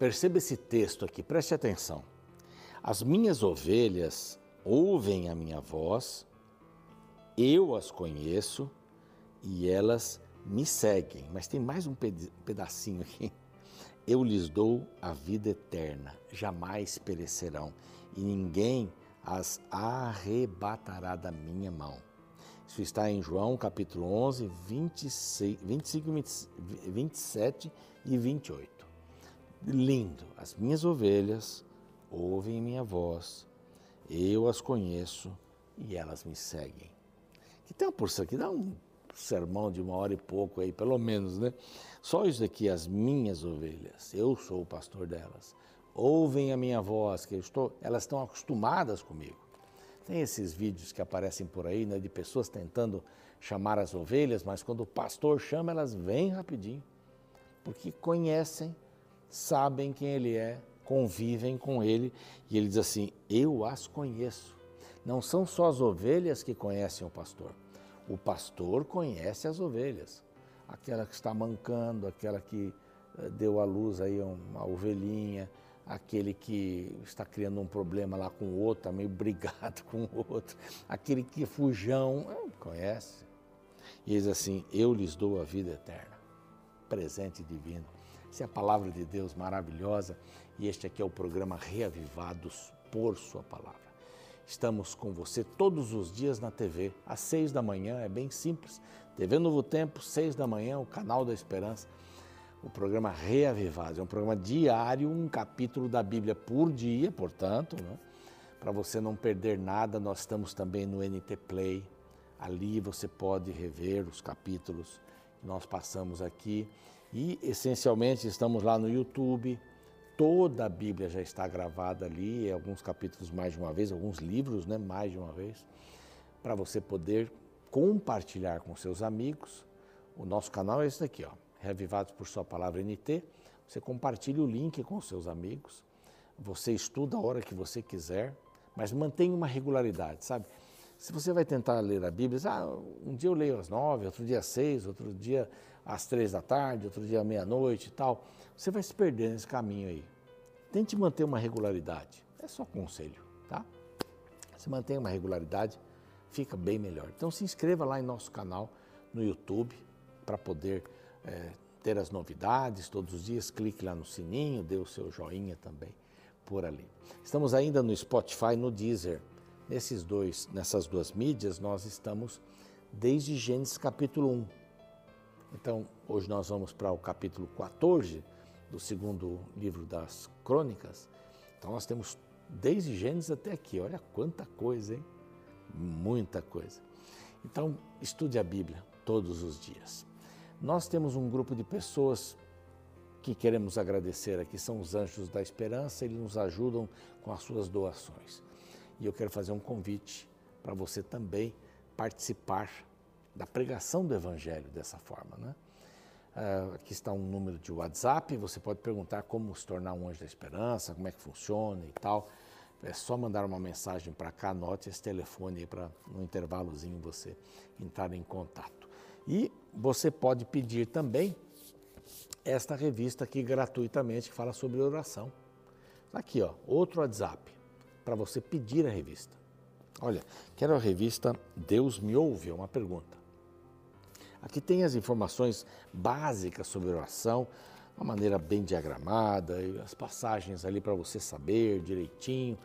perceba esse texto aqui, preste atenção. As minhas ovelhas ouvem a minha voz, eu as conheço e elas me seguem. Mas tem mais um pedacinho aqui. Eu lhes dou a vida eterna, jamais perecerão, e ninguém as arrebatará da minha mão. Isso está em João capítulo 11, 26, 25, 27 e 28. Lindo. As minhas ovelhas ouvem minha voz, eu as conheço e elas me seguem. Que tem uma porção aqui, dá um sermão de uma hora e pouco aí, pelo menos, né? Só isso aqui, as minhas ovelhas, eu sou o pastor delas. Ouvem a minha voz, que eu estou, elas estão acostumadas comigo. Tem esses vídeos que aparecem por aí, né, de pessoas tentando chamar as ovelhas, mas quando o pastor chama, elas vêm rapidinho, porque conhecem, sabem quem ele é, convivem com ele, e ele diz assim: Eu as conheço. Não são só as ovelhas que conhecem o pastor, o pastor conhece as ovelhas, aquela que está mancando, aquela que eh, deu à luz aí uma ovelhinha, aquele que está criando um problema lá com o outro, está meio brigado com o outro, aquele que é fujão, conhece. E diz assim: Eu lhes dou a vida eterna, presente divino. Essa é a palavra de Deus maravilhosa e este aqui é o programa Reavivados por Sua Palavra. Estamos com você todos os dias na TV, às seis da manhã, é bem simples. TV Novo Tempo, seis da manhã, o canal da Esperança o programa Reavivados. É um programa diário, um capítulo da Bíblia por dia, portanto, né? para você não perder nada, nós estamos também no NT Play. Ali você pode rever os capítulos que nós passamos aqui. E, essencialmente, estamos lá no YouTube. Toda a Bíblia já está gravada ali, alguns capítulos mais de uma vez, alguns livros né, mais de uma vez, para você poder compartilhar com seus amigos. O nosso canal é esse daqui, ó, Reavivados por Sua Palavra NT. Você compartilha o link com seus amigos, você estuda a hora que você quiser, mas mantenha uma regularidade, sabe? Se você vai tentar ler a Bíblia, ah, um dia eu leio às nove, outro dia às seis, outro dia às três da tarde, outro dia à meia-noite e tal, você vai se perder nesse caminho aí. Tente manter uma regularidade. É só conselho, tá? Se mantenha uma regularidade, fica bem melhor. Então se inscreva lá em nosso canal no YouTube para poder é, ter as novidades todos os dias, clique lá no sininho, dê o seu joinha também por ali. Estamos ainda no Spotify, no Deezer. Nesses dois, nessas duas mídias, nós estamos desde Gênesis capítulo 1. Então, hoje nós vamos para o capítulo 14 do segundo livro das Crônicas. Então, nós temos desde Gênesis até aqui. Olha quanta coisa, hein? Muita coisa. Então, estude a Bíblia todos os dias. Nós temos um grupo de pessoas que queremos agradecer aqui, são os Anjos da Esperança, eles nos ajudam com as suas doações. E eu quero fazer um convite para você também participar da pregação do Evangelho dessa forma. Né? Uh, aqui está um número de WhatsApp, você pode perguntar como se tornar um Anjo da Esperança, como é que funciona e tal. É só mandar uma mensagem para cá, anote esse telefone aí para no intervalozinho você entrar em contato. E você pode pedir também esta revista aqui gratuitamente que fala sobre oração. Aqui, ó, outro WhatsApp para você pedir a revista. Olha, quero a revista Deus me ouve, é uma pergunta. Aqui tem as informações básicas sobre oração, uma maneira bem diagramada, as passagens ali para você saber direitinho.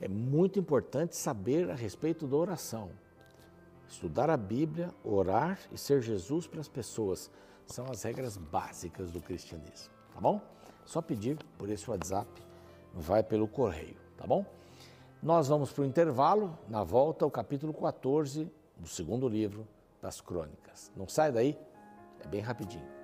É muito importante saber a respeito da oração. Estudar a Bíblia, orar e ser Jesus para as pessoas são as regras básicas do cristianismo, tá bom? Só pedir por esse WhatsApp, vai pelo correio, tá bom? Nós vamos para o intervalo, na volta, o capítulo 14 do segundo livro das Crônicas. Não sai daí, é bem rapidinho.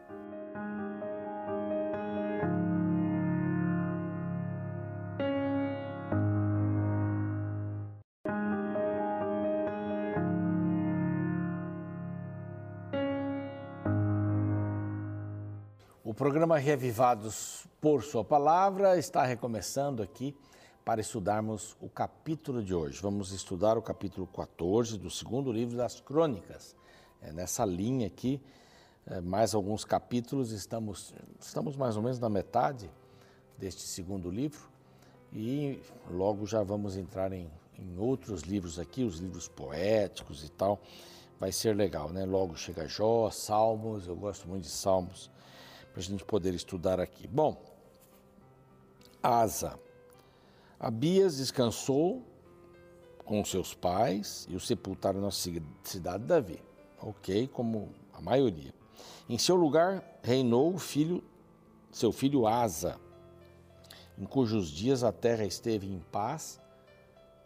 programa Revivados por Sua Palavra está recomeçando aqui para estudarmos o capítulo de hoje. Vamos estudar o capítulo 14 do segundo livro das Crônicas. É nessa linha aqui, é, mais alguns capítulos, estamos, estamos mais ou menos na metade deste segundo livro e logo já vamos entrar em, em outros livros aqui, os livros poéticos e tal. Vai ser legal, né? Logo chega Jó, Salmos, eu gosto muito de Salmos, para a gente poder estudar aqui. Bom, Asa. Abias descansou com seus pais e o sepultaram na cidade de Davi. Ok, como a maioria. Em seu lugar reinou o filho, seu filho Asa, em cujos dias a terra esteve em paz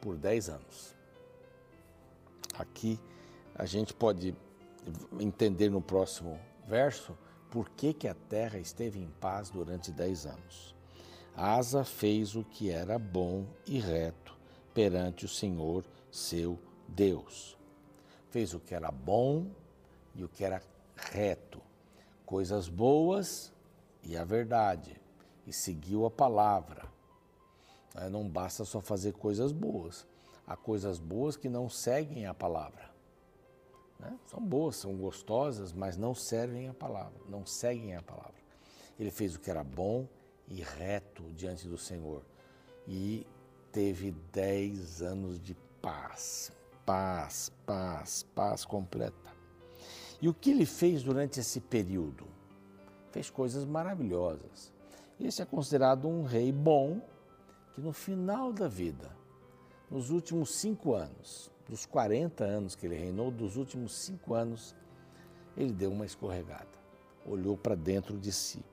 por dez anos. Aqui a gente pode entender no próximo verso por que, que a terra esteve em paz durante dez anos. Asa fez o que era bom e reto perante o Senhor seu Deus. Fez o que era bom e o que era reto, coisas boas e a verdade e seguiu a palavra. Não basta só fazer coisas boas. Há coisas boas que não seguem a palavra. Né? São boas, são gostosas, mas não servem a palavra, não seguem a palavra. Ele fez o que era bom e reto diante do Senhor. E teve dez anos de paz, paz, paz, paz completa. E o que ele fez durante esse período? Fez coisas maravilhosas. Esse é considerado um rei bom, que no final da vida, nos últimos cinco anos, dos 40 anos que ele reinou, dos últimos cinco anos, ele deu uma escorregada, olhou para dentro de si.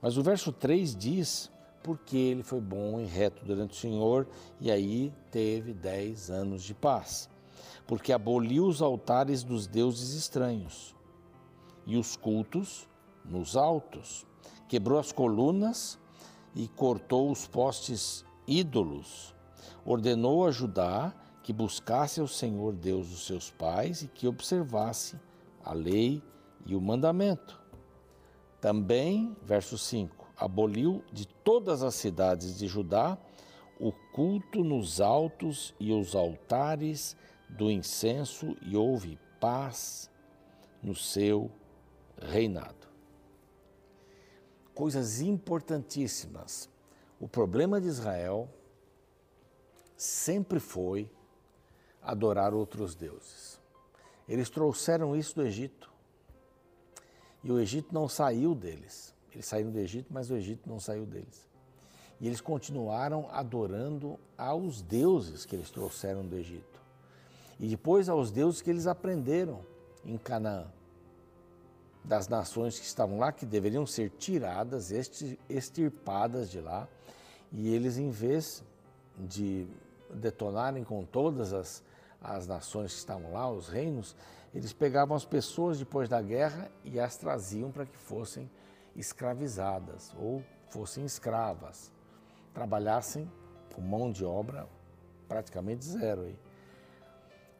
Mas o verso 3 diz porque ele foi bom e reto durante o Senhor, e aí teve dez anos de paz. Porque aboliu os altares dos deuses estranhos e os cultos nos altos quebrou as colunas e cortou os postes ídolos. Ordenou a Judá que buscasse ao Senhor Deus dos seus pais e que observasse a lei e o mandamento. Também, verso 5, aboliu de todas as cidades de Judá o culto nos altos e os altares do incenso e houve paz no seu reinado coisas importantíssimas. O problema de Israel sempre foi adorar outros deuses. Eles trouxeram isso do Egito. E o Egito não saiu deles. Eles saíram do Egito, mas o Egito não saiu deles. E eles continuaram adorando aos deuses que eles trouxeram do Egito. E depois aos deuses que eles aprenderam em Canaã das nações que estavam lá, que deveriam ser tiradas, extirpadas de lá, e eles, em vez de detonarem com todas as, as nações que estavam lá, os reinos, eles pegavam as pessoas depois da guerra e as traziam para que fossem escravizadas ou fossem escravas, trabalhassem com mão de obra praticamente zero aí.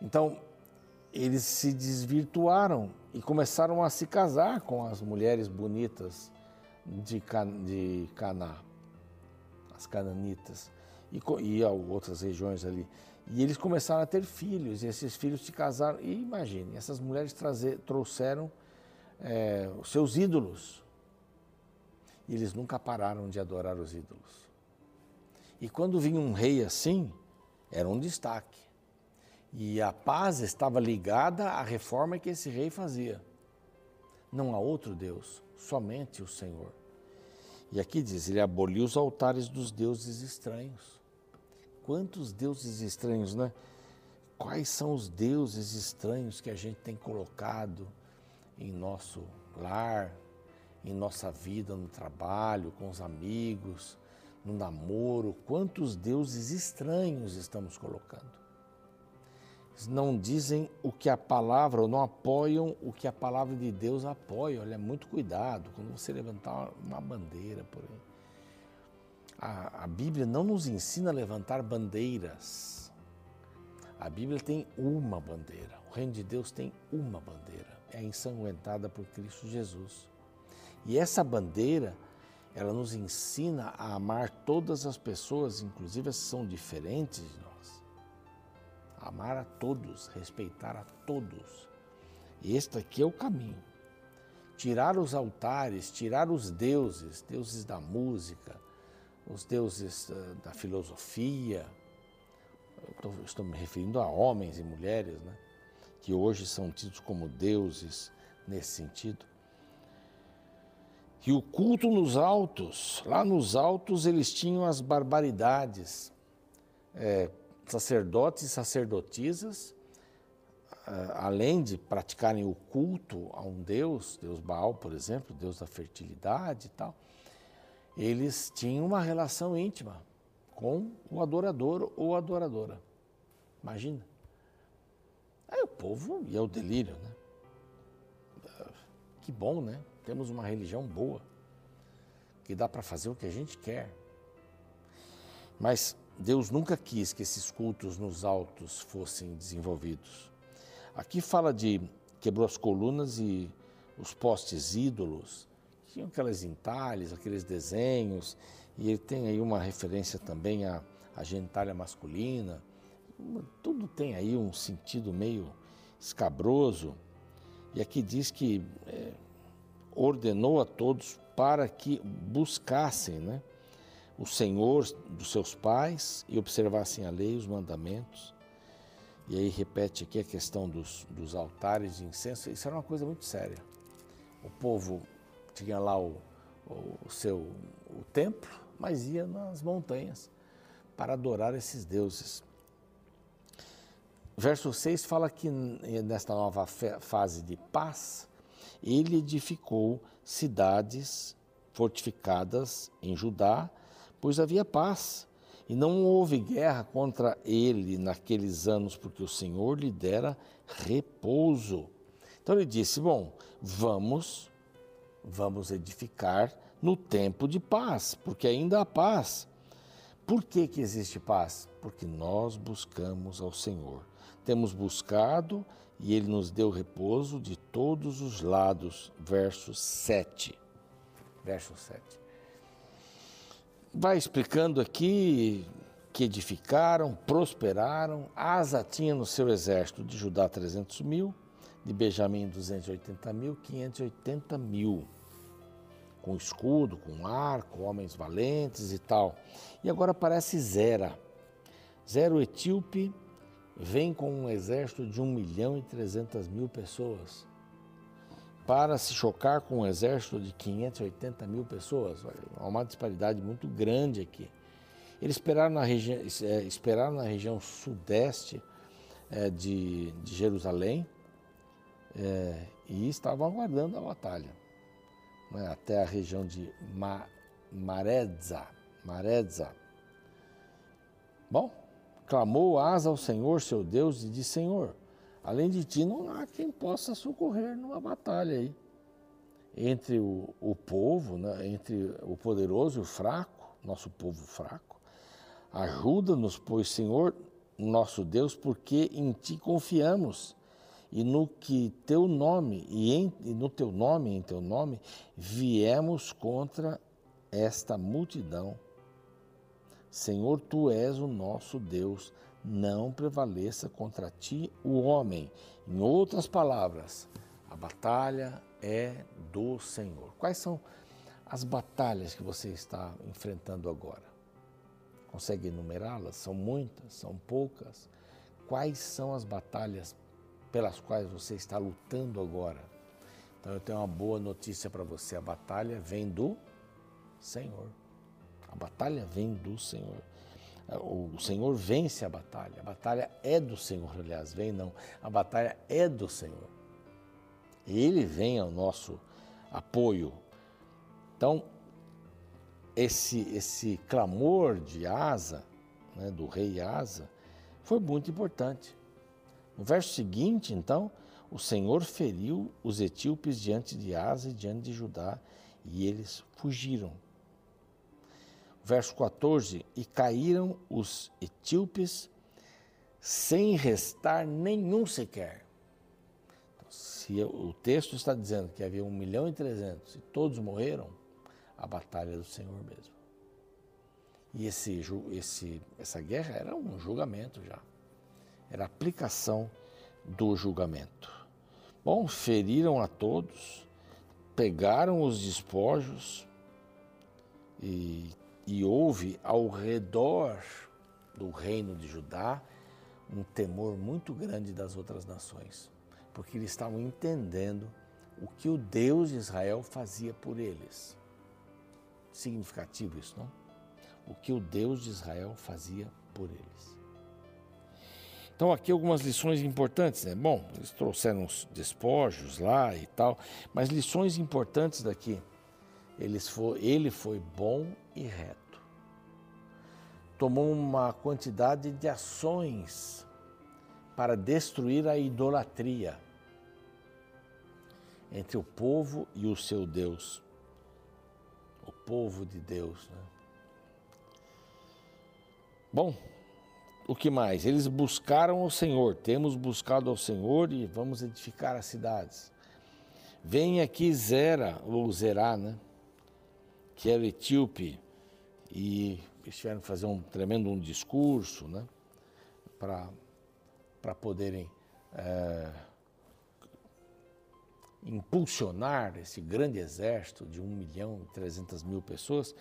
Então, eles se desvirtuaram e começaram a se casar com as mulheres bonitas de, de Caná, as cananitas, e, e outras regiões ali. E eles começaram a ter filhos, e esses filhos se casaram. E imagine, essas mulheres trazer, trouxeram é, os seus ídolos. E eles nunca pararam de adorar os ídolos. E quando vinha um rei assim, era um destaque. E a paz estava ligada à reforma que esse rei fazia. Não há outro Deus, somente o Senhor. E aqui diz: ele aboliu os altares dos deuses estranhos. Quantos deuses estranhos, né? Quais são os deuses estranhos que a gente tem colocado em nosso lar, em nossa vida, no trabalho, com os amigos, no namoro? Quantos deuses estranhos estamos colocando? não dizem o que a palavra, ou não apoiam o que a palavra de Deus apoia. Olha, muito cuidado quando você levantar uma bandeira por aí. A, a Bíblia não nos ensina a levantar bandeiras. A Bíblia tem uma bandeira. O reino de Deus tem uma bandeira. É ensanguentada por Cristo Jesus. E essa bandeira, ela nos ensina a amar todas as pessoas, inclusive as que são diferentes de nós amar a todos, respeitar a todos. Este aqui é o caminho. Tirar os altares, tirar os deuses, deuses da música, os deuses uh, da filosofia. Tô, estou me referindo a homens e mulheres, né? que hoje são tidos como deuses nesse sentido. E o culto nos altos, lá nos altos eles tinham as barbaridades, é, sacerdotes e sacerdotisas, é, além de praticarem o culto a um deus, Deus Baal, por exemplo, Deus da fertilidade e tal, eles tinham uma relação íntima com o adorador ou adoradora. Imagina. Aí o povo ia ao delírio, né? Que bom, né? Temos uma religião boa, que dá para fazer o que a gente quer. Mas Deus nunca quis que esses cultos nos altos fossem desenvolvidos. Aqui fala de quebrou as colunas e os postes ídolos, tinham aquelas entalhes, aqueles desenhos, e ele tem aí uma referência também à, à genitália masculina. Tudo tem aí um sentido meio escabroso. E aqui diz que é, ordenou a todos para que buscassem né, o Senhor dos seus pais e observassem a lei, os mandamentos. E aí repete aqui a questão dos, dos altares de incenso. Isso era uma coisa muito séria. O povo tinha lá o, o seu o templo, mas ia nas montanhas para adorar esses deuses. Verso 6 fala que nesta nova fase de paz, ele edificou cidades fortificadas em Judá, pois havia paz. E não houve guerra contra ele naqueles anos, porque o Senhor lhe dera repouso. Então ele disse: Bom, vamos, vamos edificar no tempo de paz, porque ainda há paz. Por que, que existe paz? Porque nós buscamos ao Senhor. Temos buscado e ele nos deu repouso de todos os lados. Verso 7. Verso 7. Vai explicando aqui que edificaram, prosperaram. Asa tinha no seu exército de Judá 300 mil, de Benjamim 280 mil, 580 mil. Com escudo, com arco, homens valentes e tal. E agora aparece Zera. Zero etíope, vem com um exército de 1 milhão e 300 mil pessoas para se chocar com um exército de 580 mil pessoas. Há uma disparidade muito grande aqui. Eles esperaram na, regi é, esperaram na região sudeste é, de, de, Jerusalém é, e estavam aguardando a batalha. Né, até a região de Ma. Mareza. Bom, Clamou Asa ao Senhor, seu Deus, e disse: Senhor, além de ti não há quem possa socorrer numa batalha aí. Entre o, o povo, né, entre o poderoso e o fraco, nosso povo fraco. Ajuda-nos, pois, Senhor, nosso Deus, porque em ti confiamos e no que teu nome e, em, e no teu nome, em teu nome, viemos contra esta multidão Senhor, tu és o nosso Deus, não prevaleça contra ti o homem. Em outras palavras, a batalha é do Senhor. Quais são as batalhas que você está enfrentando agora? Consegue enumerá-las? São muitas? São poucas? Quais são as batalhas pelas quais você está lutando agora? Então eu tenho uma boa notícia para você: a batalha vem do Senhor. A batalha vem do Senhor. O Senhor vence a batalha. A batalha é do Senhor, aliás, vem não. A batalha é do Senhor. Ele vem ao nosso apoio. Então, esse, esse clamor de Asa, né, do rei Asa, foi muito importante. No verso seguinte, então, o Senhor feriu os etíopes diante de Asa e diante de Judá, e eles fugiram verso 14: E caíram os etíopes sem restar nenhum sequer. Então, se o texto está dizendo que havia um milhão e trezentos e todos morreram, a batalha é do Senhor mesmo. E esse, esse, essa guerra era um julgamento já. Era aplicação do julgamento. Bom, feriram a todos, pegaram os despojos e E houve ao redor do reino de Judá um temor muito grande das outras nações, porque eles estavam entendendo o que o Deus de Israel fazia por eles. Significativo isso, não? O que o Deus de Israel fazia por eles. Então, aqui algumas lições importantes, né? Bom, eles trouxeram os despojos lá e tal, mas lições importantes daqui. Eles ele foi bom e reto. Tomou uma quantidade de ações para destruir a idolatria entre o povo e o seu Deus. O povo de Deus. Né? Bom, o que mais? Eles buscaram o Senhor, temos buscado ao Senhor e vamos edificar as cidades. Vem aqui Zera, ou Zerá, né? que era etíope, e eles tiveram que fazer um tremendo um discurso né? para poderem é, impulsionar esse grande exército de 1 milhão e 300 mil pessoas,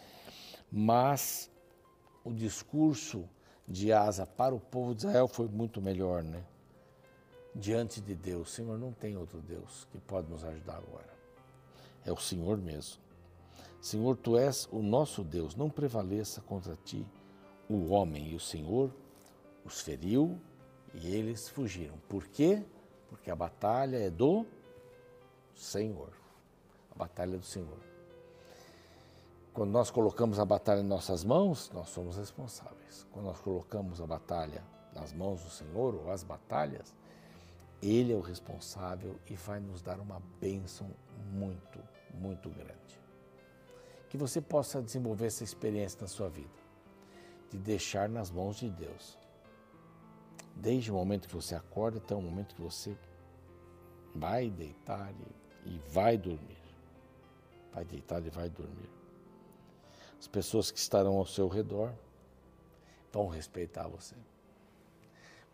mas o discurso de Asa para o povo de Israel foi muito melhor, né? Diante de Deus, Senhor, não tem outro Deus que pode nos ajudar agora. É o Senhor mesmo. Senhor, tu és o nosso Deus, não prevaleça contra ti o homem. E o Senhor os feriu e eles fugiram. Por quê? Porque a batalha é do Senhor. A batalha do Senhor. Quando nós colocamos a batalha em nossas mãos, nós somos responsáveis. Quando nós colocamos a batalha nas mãos do Senhor, ou as batalhas, Ele é o responsável e vai nos dar uma bênção muito, muito grande. Que você possa desenvolver essa experiência na sua vida, de deixar nas mãos de Deus. Desde o momento que você acorda até o momento que você vai deitar e e vai dormir. Vai deitar e vai dormir. As pessoas que estarão ao seu redor vão respeitar você.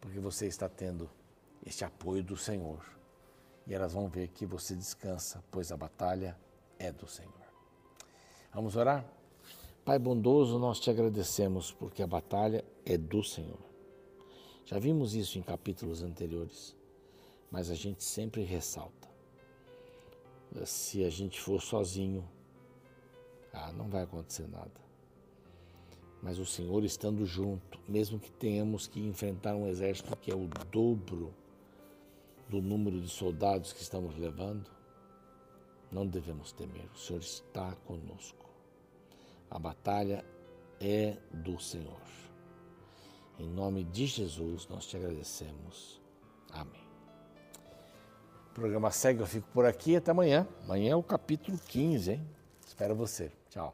Porque você está tendo este apoio do Senhor. E elas vão ver que você descansa, pois a batalha é do Senhor. Vamos orar? Pai bondoso, nós te agradecemos porque a batalha é do Senhor. Já vimos isso em capítulos anteriores, mas a gente sempre ressalta se a gente for sozinho, ah, não vai acontecer nada. Mas o Senhor estando junto, mesmo que tenhamos que enfrentar um exército que é o dobro do número de soldados que estamos levando, não devemos temer. O Senhor está conosco. A batalha é do Senhor. Em nome de Jesus, nós te agradecemos. Amém. O programa segue, eu fico por aqui até amanhã. Amanhã é o capítulo 15, hein? Espero você. Tchau.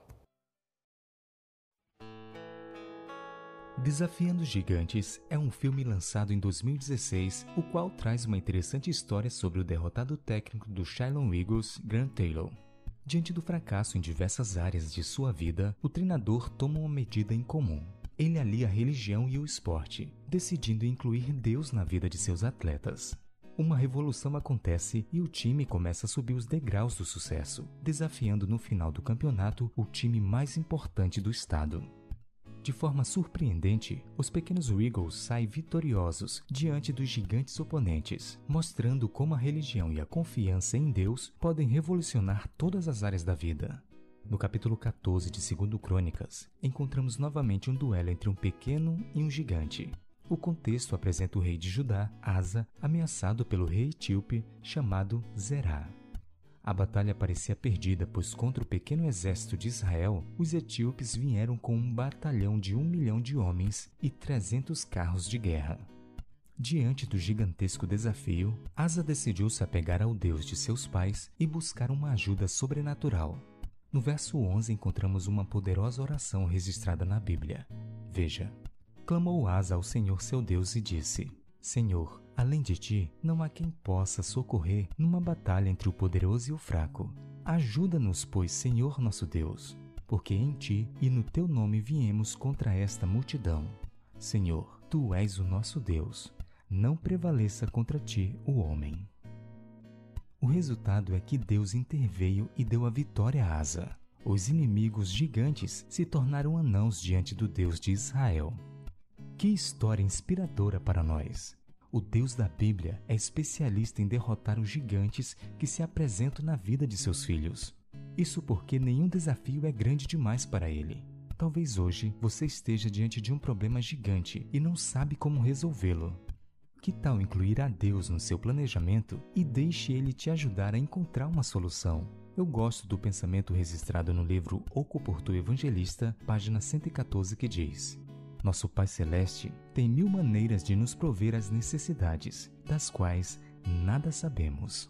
Desafiando Gigantes é um filme lançado em 2016, o qual traz uma interessante história sobre o derrotado técnico do Shylon Eagles, Grant Taylor. Diante do fracasso em diversas áreas de sua vida, o treinador toma uma medida em comum. Ele alia a religião e o esporte, decidindo incluir Deus na vida de seus atletas uma revolução acontece e o time começa a subir os degraus do sucesso, desafiando no final do campeonato o time mais importante do estado. De forma surpreendente, os pequenos Eagles saem vitoriosos diante dos gigantes oponentes, mostrando como a religião e a confiança em Deus podem revolucionar todas as áreas da vida. No capítulo 14 de 2 Crônicas, encontramos novamente um duelo entre um pequeno e um gigante, o contexto apresenta o rei de Judá, Asa, ameaçado pelo rei etíope chamado Zerá. A batalha parecia perdida, pois contra o pequeno exército de Israel, os etíopes vieram com um batalhão de um milhão de homens e trezentos carros de guerra. Diante do gigantesco desafio, Asa decidiu se apegar ao Deus de seus pais e buscar uma ajuda sobrenatural. No verso 11 encontramos uma poderosa oração registrada na Bíblia. Veja: clamou Asa ao Senhor seu Deus e disse: Senhor, além de ti, não há quem possa socorrer numa batalha entre o poderoso e o fraco. Ajuda-nos, pois, Senhor nosso Deus, porque em ti e no teu nome viemos contra esta multidão. Senhor, tu és o nosso Deus, não prevaleça contra ti o homem. O resultado é que Deus interveio e deu a vitória a Asa. os inimigos gigantes se tornaram anãos diante do Deus de Israel. Que história inspiradora para nós! O Deus da Bíblia é especialista em derrotar os gigantes que se apresentam na vida de seus filhos. Isso porque nenhum desafio é grande demais para ele. Talvez hoje você esteja diante de um problema gigante e não sabe como resolvê-lo. Que tal incluir a Deus no seu planejamento e deixe ele te ajudar a encontrar uma solução? Eu gosto do pensamento registrado no livro Oco por Tu Evangelista, página 114, que diz: Nosso Pai Celeste tem mil maneiras de nos prover as necessidades, das quais nada sabemos.